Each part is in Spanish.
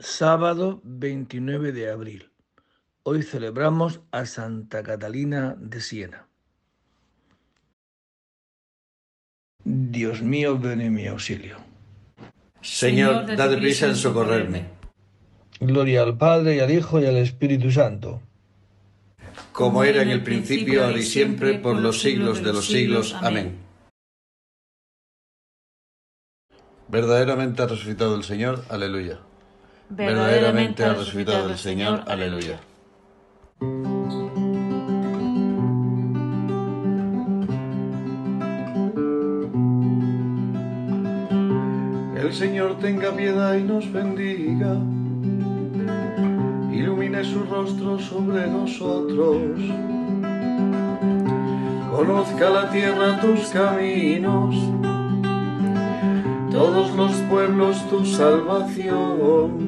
Sábado 29 de abril. Hoy celebramos a Santa Catalina de Siena. Dios mío, ven en mi auxilio. Señor, date prisa en socorrerme. Gloria al Padre y al Hijo y al Espíritu Santo. Como era en el principio, ahora y siempre, por los siglos de los siglos. Amén. Verdaderamente ha resucitado el Señor. Aleluya. Verdaderamente ha resucitado el Señor. Aleluya. El Señor tenga piedad y nos bendiga. Ilumine su rostro sobre nosotros. Conozca la tierra tus caminos. Todos los pueblos tu salvación.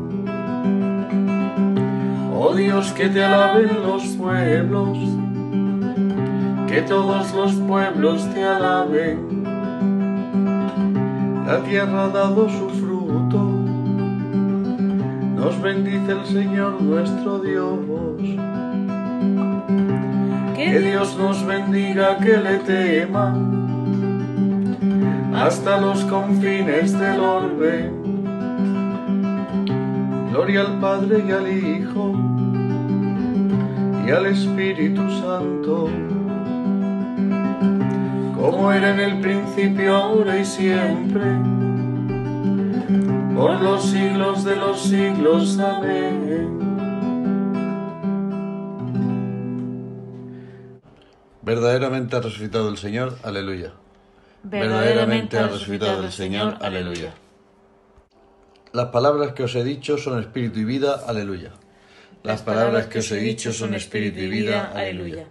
Oh Dios, que te alaben los pueblos, que todos los pueblos te alaben. La tierra ha dado su fruto, nos bendice el Señor nuestro Dios. Que Dios nos bendiga, que le tema, hasta los confines del orbe. Gloria al Padre y al Hijo y al Espíritu Santo, como era en el principio, ahora y siempre, por los siglos de los siglos. Amén. Verdaderamente ha resucitado el Señor. Aleluya. Verdaderamente ha resucitado el Señor. Aleluya. Las palabras que os he dicho son espíritu y vida. Aleluya. Las palabras que os he dicho son espíritu y vida. Aleluya.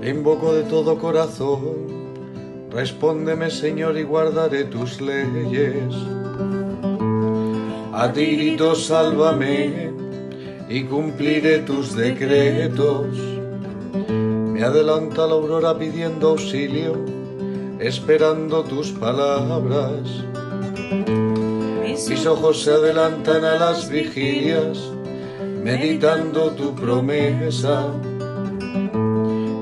Te invoco de todo corazón, respóndeme Señor y guardaré tus leyes. A ti grito, sálvame y cumpliré tus decretos. Me adelanta la aurora pidiendo auxilio, esperando tus palabras. Mis ojos se adelantan a las vigilias, meditando tu promesa.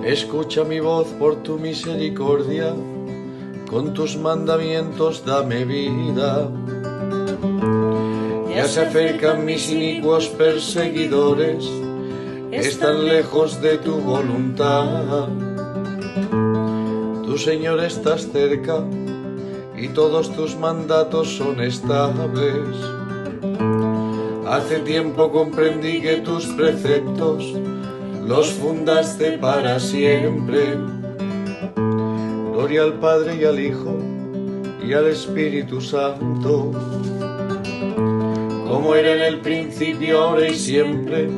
Escucha mi voz por tu misericordia, con tus mandamientos dame vida. Ya se acercan mis inicuos perseguidores, están lejos de tu voluntad. Tu Señor estás cerca y todos tus mandatos son estables. Hace tiempo comprendí que tus preceptos los fundaste para siempre. Gloria al Padre y al Hijo y al Espíritu Santo, como era en el principio, ahora y siempre,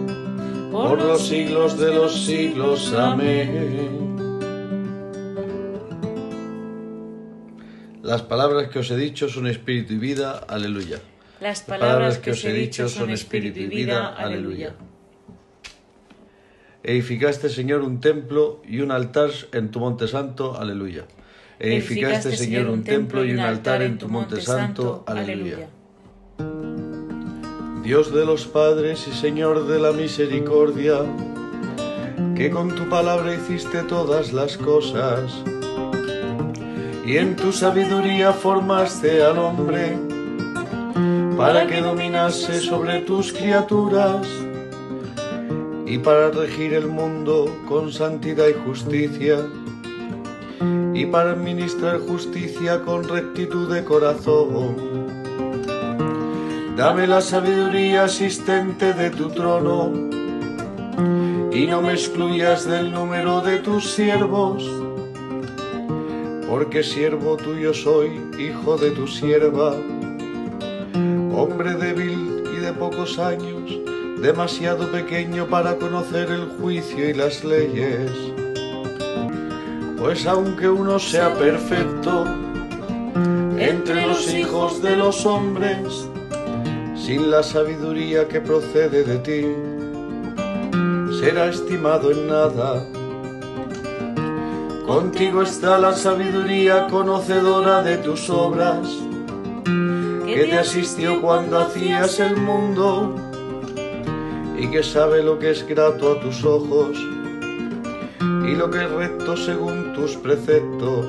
por los siglos de los siglos. Amén. Las palabras que os he dicho son espíritu y vida. Aleluya. Las palabras que os he dicho son espíritu y vida. Aleluya. Edificaste, Señor, un templo y un altar en tu monte santo. Aleluya. Edificaste, Señor, un templo y un altar en tu monte santo. Aleluya. Dios de los padres y Señor de la misericordia, que con tu palabra hiciste todas las cosas, y en tu sabiduría formaste al hombre, para que dominase sobre tus criaturas, y para regir el mundo con santidad y justicia, y para administrar justicia con rectitud de corazón. Dame la sabiduría asistente de tu trono y no me excluyas del número de tus siervos, porque siervo tuyo soy, hijo de tu sierva, hombre débil y de pocos años, demasiado pequeño para conocer el juicio y las leyes. Pues aunque uno sea perfecto, entre los hijos de los hombres, sin la sabiduría que procede de ti, será estimado en nada. Contigo está la sabiduría conocedora de tus obras, que te asistió cuando hacías el mundo y que sabe lo que es grato a tus ojos y lo que es recto según tus preceptos.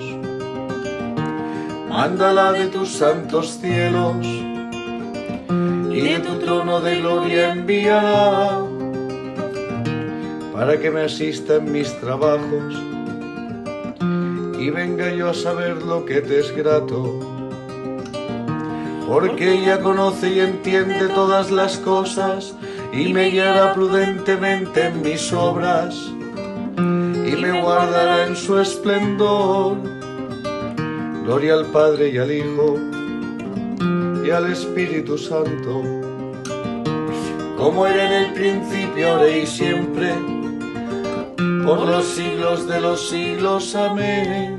Mándala de tus santos cielos y de tu trono de gloria envíala para que me asista en mis trabajos y venga yo a saber lo que te es grato. Porque ella conoce y entiende todas las cosas y me guiará prudentemente en mis obras y me guardará en su esplendor. Gloria al Padre y al Hijo y al Espíritu Santo, como era en el principio, ahora y siempre, por los siglos de los siglos. Amén.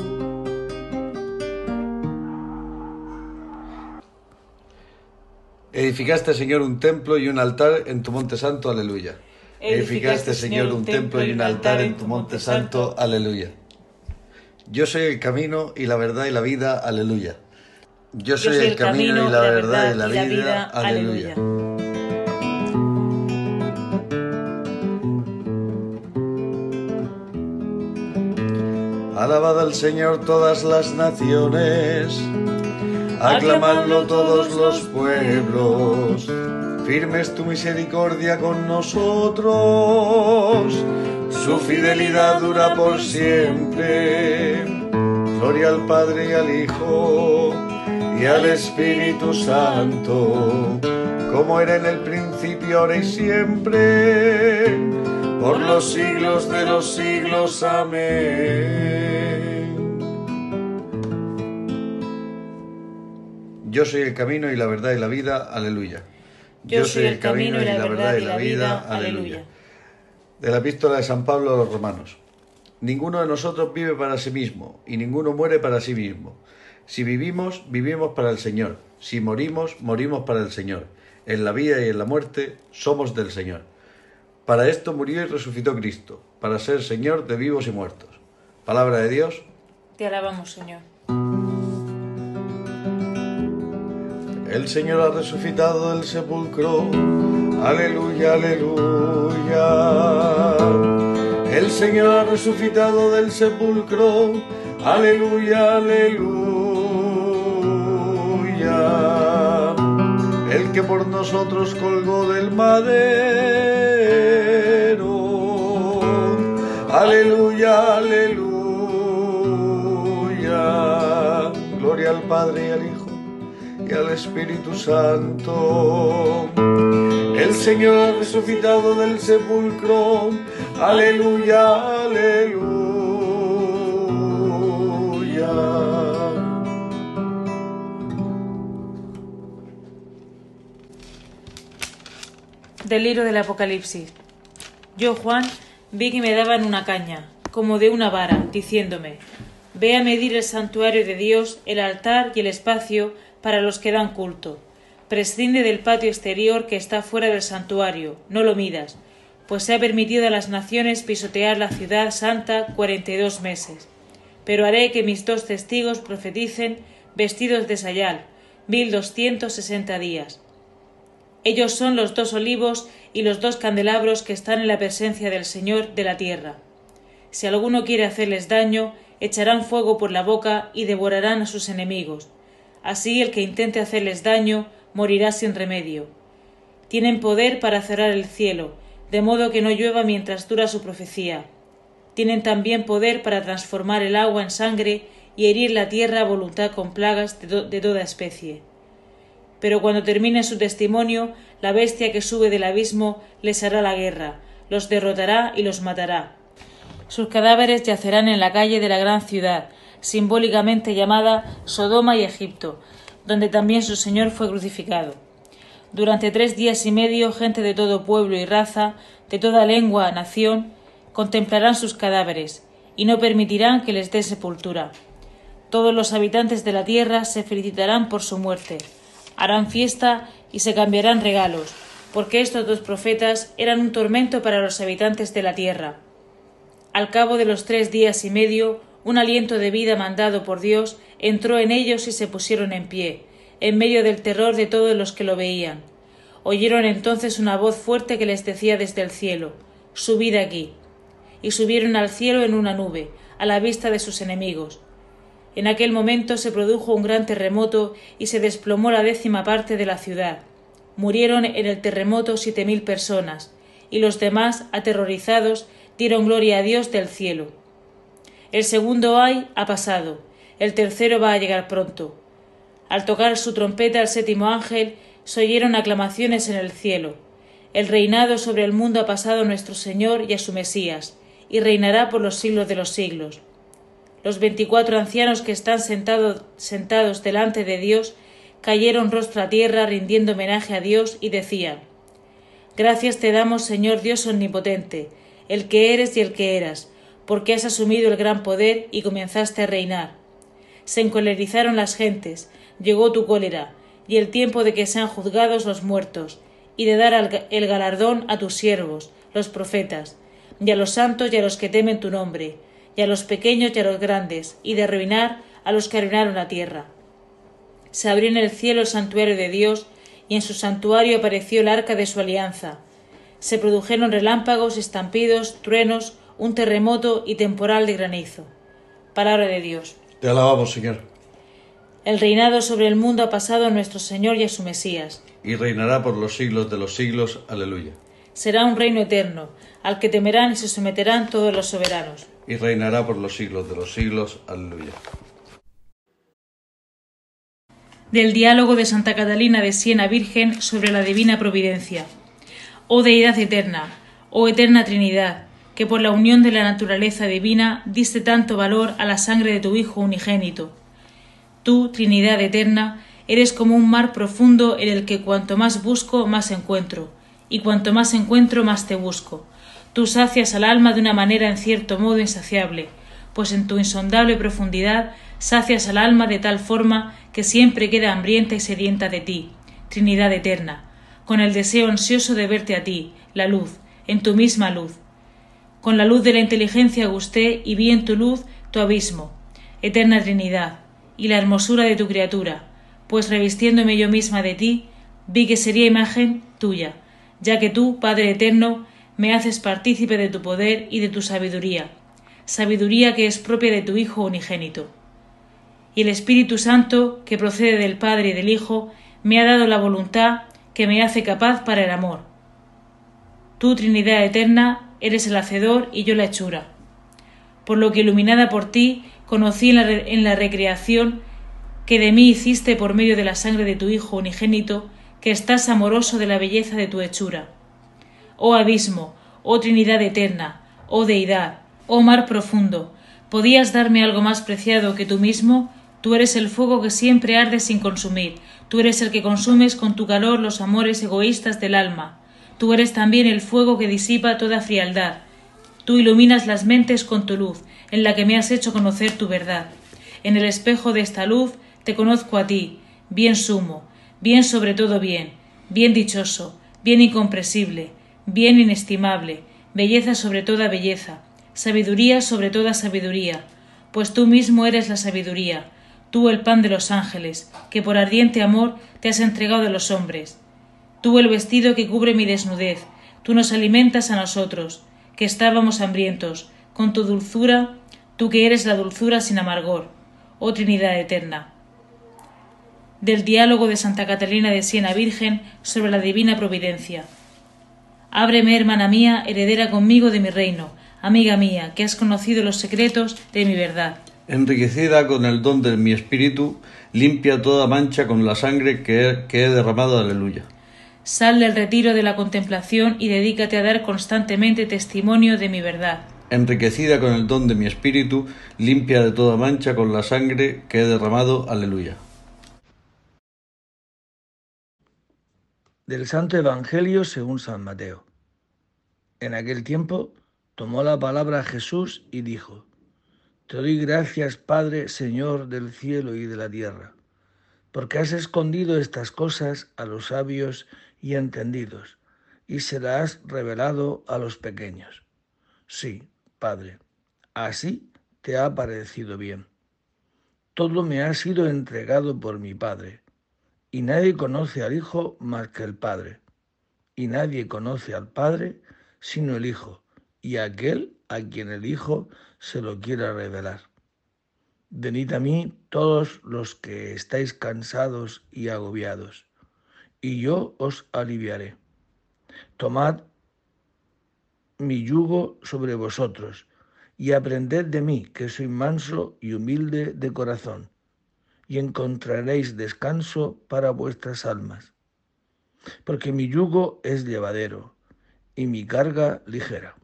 Edificaste, Señor, un templo y un altar en tu monte santo, aleluya. Edificaste, Señor, un templo y un altar en tu monte santo, aleluya. Yo soy el camino y la verdad y la vida, aleluya. Yo soy, el, camino, y la, verdad, y la, vida, aleluya. Alabad al Señor todas las naciones, aclamadlo todos los pueblos, firme es tu misericordia con nosotros, su fidelidad dura por siempre. Gloria al Padre y al Hijo y al Espíritu Santo, como era en el principio, ahora y siempre, por los siglos de los siglos. Amén. Yo soy el camino y la verdad y la vida. Aleluya. Yo, soy el camino y la verdad y la vida. Aleluya. De la epístola de San Pablo a los romanos. Ninguno de nosotros vive para sí mismo y ninguno muere para sí mismo. Si vivimos, vivimos para el Señor. Si morimos, morimos para el Señor. En la vida y en la muerte somos del Señor. Para esto murió y resucitó Cristo, para ser Señor de vivos y muertos. Palabra de Dios. Te alabamos, Señor. El Señor ha resucitado del sepulcro. Aleluya, aleluya. El Señor ha resucitado del sepulcro. Aleluya, aleluya. el que por nosotros colgó del madero. Aleluya, aleluya. Gloria al Padre y al Hijo y al Espíritu Santo. El Señor ha resucitado del sepulcro. Aleluya, aleluya. Del libro del Apocalipsis. Yo, Juan, vi que me daban una caña, como de una vara, diciéndome, Ve a medir el santuario de Dios, el altar y el espacio para los que dan culto. Prescinde del patio exterior que está fuera del santuario, no lo midas, pues se ha permitido a las naciones pisotear la ciudad santa cuarenta y dos meses. Pero haré que mis dos testigos profeticen vestidos de sayal, mil doscientos sesenta días. Ellos son los dos olivos y los dos candelabros que están en la presencia del Señor de la tierra. Si alguno quiere hacerles daño, echarán fuego por la boca y devorarán a sus enemigos. Así el que intente hacerles daño morirá sin remedio. Tienen poder para cerrar el cielo, de modo que no llueva mientras dura su profecía. Tienen también poder para transformar el agua en sangre y herir la tierra a voluntad con plagas de, de toda especie pero cuando termine su testimonio, la bestia que sube del abismo les hará la guerra, los derrotará y los matará. Sus cadáveres yacerán en la calle de la gran ciudad, simbólicamente llamada Sodoma y Egipto, donde también su Señor fue crucificado. Durante tres días y medio, gente de todo pueblo y raza, de toda lengua, nación, contemplarán sus cadáveres, y no permitirán que les dé sepultura. Todos los habitantes de la tierra se felicitarán por su muerte, harán fiesta y se cambiarán regalos, porque estos dos profetas eran un tormento para los habitantes de la tierra. Al cabo de los tres días y medio, un aliento de vida mandado por Dios entró en ellos y se pusieron en pie, en medio del terror de todos los que lo veían. Oyeron entonces una voz fuerte que les decía desde el cielo Subid aquí. Y subieron al cielo en una nube, a la vista de sus enemigos. En aquel momento se produjo un gran terremoto y se desplomó la décima parte de la ciudad. Murieron en el terremoto siete mil personas, y los demás, aterrorizados, dieron gloria a Dios del cielo. El segundo ay ha pasado, el tercero va a llegar pronto. Al tocar su trompeta el séptimo ángel, se oyeron aclamaciones en el cielo. El reinado sobre el mundo ha pasado a nuestro Señor y a su Mesías, y reinará por los siglos de los siglos. Los veinticuatro ancianos que están sentados delante de Dios cayeron rostro a tierra rindiendo homenaje a Dios y decían Gracias te damos, Señor Dios omnipotente, el que eres y el que eras, porque has asumido el gran poder y comenzaste a reinar. Se encolerizaron las gentes, llegó tu cólera, y el tiempo de que sean juzgados los muertos, y de dar el galardón a tus siervos, los profetas, y a los santos y a los que temen tu nombre, y a los pequeños y a los grandes, y de arruinar a los que arruinaron la tierra. Se abrió en el cielo el santuario de Dios, y en su santuario apareció el arca de su alianza. Se produjeron relámpagos, estampidos, truenos, un terremoto y temporal de granizo. Palabra de Dios. Te alabamos, Señor. El reinado sobre el mundo ha pasado a nuestro Señor y a su Mesías. Y reinará por los siglos de los siglos. Aleluya. Será un reino eterno, al que temerán y se someterán todos los soberanos. Y reinará por los siglos de los siglos. Aleluya. Del diálogo de Santa Catalina de Siena Virgen sobre la divina providencia. Oh Deidad eterna, oh eterna Trinidad, que por la unión de la naturaleza divina diste tanto valor a la sangre de tu Hijo unigénito. Tú, Trinidad eterna, eres como un mar profundo en el que cuanto más busco, más encuentro, y cuanto más encuentro, más te busco. Tú sacias al alma de una manera en cierto modo insaciable, pues en tu insondable profundidad sacias al alma de tal forma que siempre queda hambrienta y sedienta de ti, Trinidad eterna, con el deseo ansioso de verte a ti, la luz, en tu misma luz, con la luz de la inteligencia gusté y vi en tu luz tu abismo, eterna Trinidad, y la hermosura de tu criatura, pues revistiéndome yo misma de ti, vi que sería imagen tuya, ya que tú, Padre eterno, me haces partícipe de tu poder y de tu sabiduría, sabiduría que es propia de tu Hijo unigénito. Y el Espíritu Santo, que procede del Padre y del Hijo, me ha dado la voluntad que me hace capaz para el amor. Tú, Trinidad eterna, eres el hacedor y yo la hechura. Por lo que iluminada por ti, conocí en la, recreación que de mí hiciste por medio de la sangre de tu Hijo unigénito, que estás amoroso de la belleza de tu hechura. Oh abismo, oh Trinidad eterna, oh deidad, oh mar profundo, ¿podías darme algo más preciado que tú mismo? Tú eres el fuego que siempre arde sin consumir, tú eres el que consumes con tu calor los amores egoístas del alma, Tú eres también el fuego que disipa toda frialdad. Tú iluminas las mentes con tu luz, en la que me has hecho conocer tu verdad. En el espejo de esta luz te conozco a ti, bien sumo, bien sobre todo bien, bien dichoso, bien incomprensible, bien inestimable, belleza sobre toda belleza, sabiduría sobre toda sabiduría, pues tú mismo eres la sabiduría, tú el pan de los ángeles, que por ardiente amor te has entregado a los hombres tú el vestido que cubre mi desnudez, tú nos alimentas a nosotros, que estábamos hambrientos, con tu dulzura, tú que eres la dulzura sin amargor, oh Trinidad eterna. Del diálogo de Santa Catalina de Siena Virgen sobre la divina providencia. Ábreme, hermana mía, heredera conmigo de mi reino, amiga mía, que has conocido los secretos de mi verdad. Enriquecida con el don de mi espíritu, limpia toda mancha con la sangre que he, que he derramado, aleluya. Sal del retiro de la contemplación y dedícate a dar constantemente testimonio de mi verdad. enriquecida con el don de mi espíritu, limpia de toda mancha con la sangre que he derramado. Aleluya. Del Santo Evangelio según San Mateo. En aquel tiempo tomó la palabra Jesús y dijo, Te doy gracias, Padre, Señor del cielo y de la tierra, porque has escondido estas cosas a los sabios y entendidos, y se las has revelado a los pequeños. Sí, Padre, así te ha parecido bien. Todo me ha sido entregado por mi Padre, y nadie conoce al Hijo más que el Padre, y nadie conoce al Padre sino el Hijo, y aquel a quien el Hijo se lo quiera revelar. Venid a mí todos los que estáis cansados y agobiados, y yo os aliviaré. Tomad mi yugo sobre vosotros, y aprended de mí, que soy manso y humilde de corazón, y encontraréis descanso para vuestras almas. Porque mi yugo es llevadero y mi carga ligera.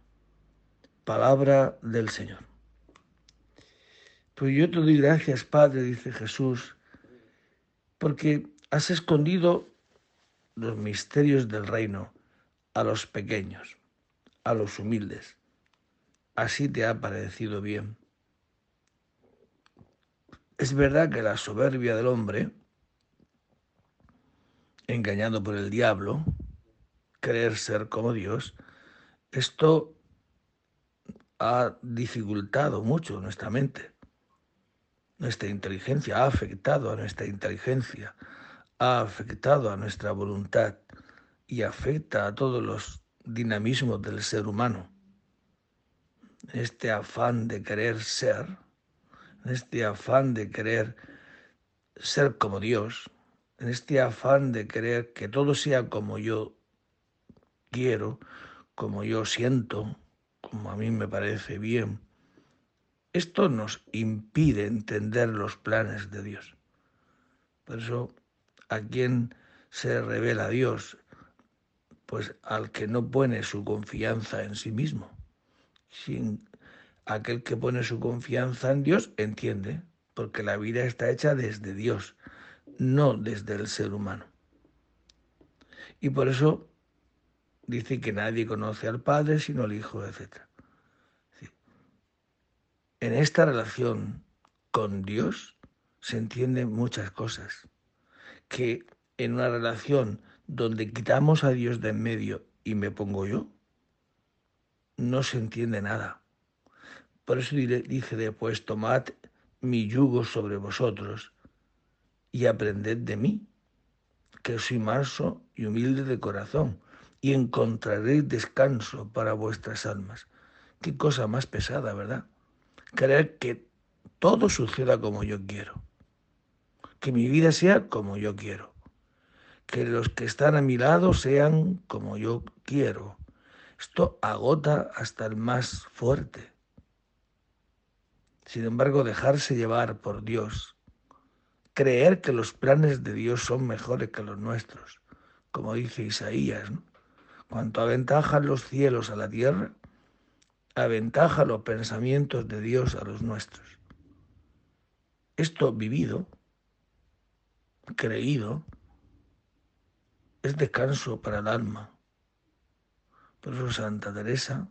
Palabra del Señor. Pues yo te doy gracias, Padre, dice Jesús, porque has escondido los misterios del reino a los pequeños a los humildes. Así te ha parecido bien. Es verdad que la soberbia del hombre, engañado por el diablo, creer ser como Dios, esto ha dificultado mucho nuestra mente. Nuestra inteligencia ha afectado a nuestra inteligencia, ha afectado a nuestra voluntad y afecta a todos los dinamismo del ser humano, este afán de querer ser, en este afán de querer ser como Dios, en este afán de querer que todo sea como yo quiero, como yo siento, como a mí me parece bien, esto nos impide entender los planes de Dios. Por eso, a quien se revela Dios pues al que no pone su confianza en sí mismo. Sin aquel que pone su confianza en Dios entiende, porque la vida está hecha desde Dios, no desde el ser humano. Y por eso dice que nadie conoce al Padre sino el Hijo, etc. En esta relación con Dios se entienden muchas cosas, que en una relación donde quitamos a Dios de en medio y me pongo yo, no se entiende nada. Por eso dice después, tomad mi yugo sobre vosotros y aprended de mí, que soy manso y humilde de corazón, y encontraréis descanso para vuestras almas. Qué cosa más pesada, ¿verdad? Creer que todo suceda como yo quiero, que mi vida sea como yo quiero que los que están a mi lado sean como yo quiero. Esto agota hasta el más fuerte. Sin embargo, dejarse llevar por Dios, creer que los planes de Dios son mejores que los nuestros, como dice Isaías, ¿no? cuanto aventajan los cielos a la tierra, aventaja los pensamientos de Dios a los nuestros. Esto vivido, creído, es descanso para el alma. Por eso Santa Teresa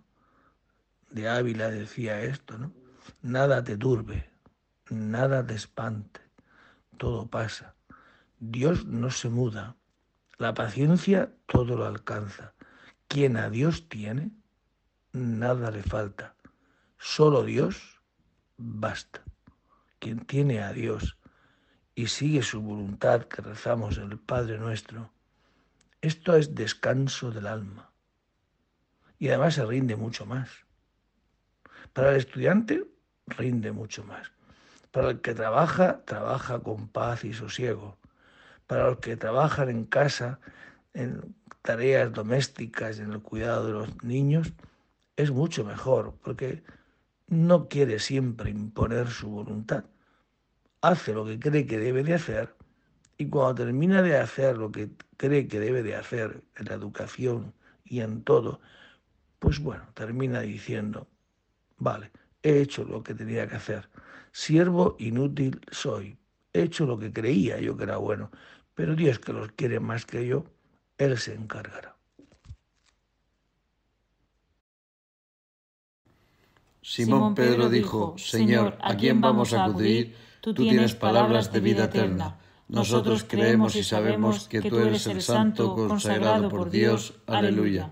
de Ávila decía esto, ¿no? Nada te turbe, nada te espante, todo pasa. Dios no se muda, la paciencia todo lo alcanza. Quien a Dios tiene, nada le falta. Solo Dios basta. Quien tiene a Dios y sigue su voluntad que rezamos en el Padre nuestro, esto es descanso del alma. Y además se rinde mucho más. Para el estudiante rinde mucho más. Para el que trabaja, trabaja con paz y sosiego. Para los que trabajan en casa, en tareas domésticas, en el cuidado de los niños, es mucho mejor, porque no quiere siempre imponer su voluntad. Hace lo que cree que debe de hacer y cuando termina de hacer lo que cree que debe de hacer en la educación y en todo, pues bueno, termina diciendo, Vale, he hecho lo que tenía que hacer. Siervo inútil soy. He hecho lo que creía yo que era bueno. Pero Dios que los quiere más que yo, Él se encargará. Simón Pedro dijo, Señor, ¿a quién vamos a acudir? Tú tienes palabras de vida eterna. Nosotros creemos y sabemos que tú eres el Santo consagrado por Dios. Aleluya.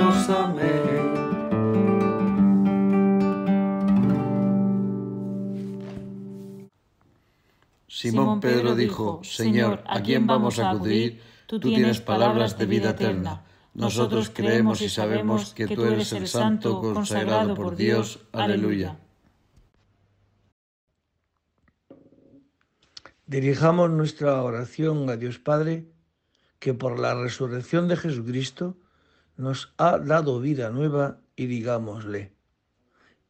Amén. Simón Pedro dijo, Señor, ¿a quién vamos a acudir? Tú tienes palabras de vida eterna. Nosotros creemos y sabemos que tú eres el Santo consagrado por Dios. Aleluya. Dirijamos nuestra oración a Dios Padre que por la resurrección de Jesucristo nos ha dado vida nueva y digámosle,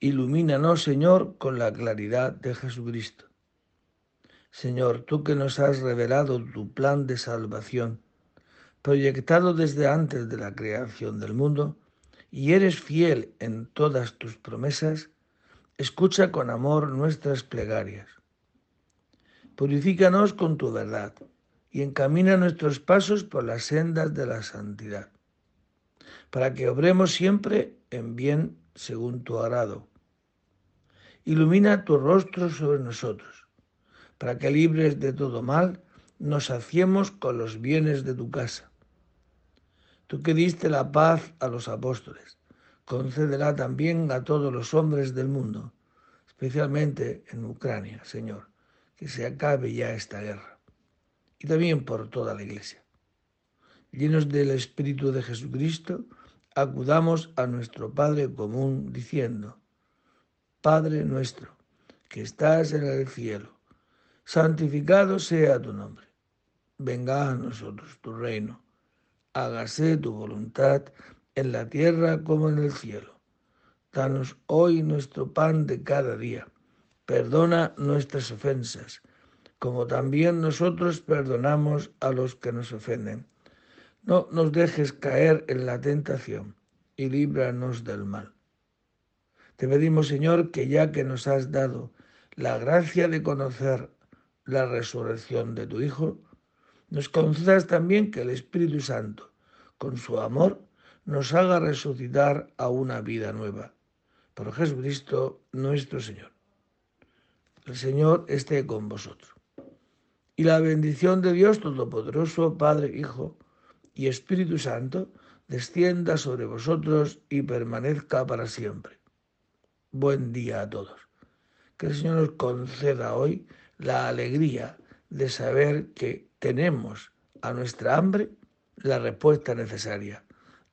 ilumínanos Señor con la claridad de Jesucristo. Señor, tú que nos has revelado tu plan de salvación, proyectado desde antes de la creación del mundo, y eres fiel en todas tus promesas, escucha con amor nuestras plegarias. Purifícanos con tu verdad y encamina nuestros pasos por las sendas de la santidad, para que obremos siempre en bien según tu agrado. Ilumina tu rostro sobre nosotros, para que libres de todo mal nos saciemos con los bienes de tu casa. Tú que diste la paz a los apóstoles, concédela también a todos los hombres del mundo, especialmente en Ucrania, Señor, que se acabe ya esta guerra y también por toda la Iglesia. Llenos del Espíritu de Jesucristo, acudamos a nuestro Padre común diciendo, Padre nuestro, que estás en el cielo, santificado sea tu nombre. Venga a nosotros tu reino. Hágase tu voluntad en la tierra como en el cielo. Danos hoy nuestro pan de cada día. Perdona nuestras ofensas como también nosotros perdonamos a los que nos ofenden. No nos dejes caer en la tentación y líbranos del mal. Te pedimos, Señor, que ya que nos has dado la gracia de conocer la resurrección de tu Hijo, nos concedas también que el Espíritu Santo, con su amor, nos haga resucitar a una vida nueva. Por Jesucristo nuestro Señor. El Señor esté con vosotros y la bendición de Dios Todopoderoso, Padre, Hijo y Espíritu Santo, descienda sobre vosotros y permanezca para siempre. Buen día a todos. Que el Señor nos conceda hoy la alegría de saber que tenemos a nuestra hambre la respuesta necesaria,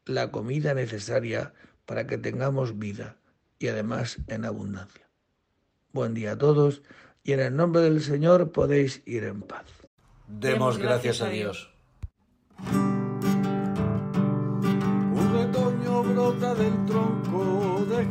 la comida necesaria para que tengamos vida y además en abundancia. Buen día a todos y en el nombre del Señor podéis ir en paz. Demos gracias a Dios. Del tronco de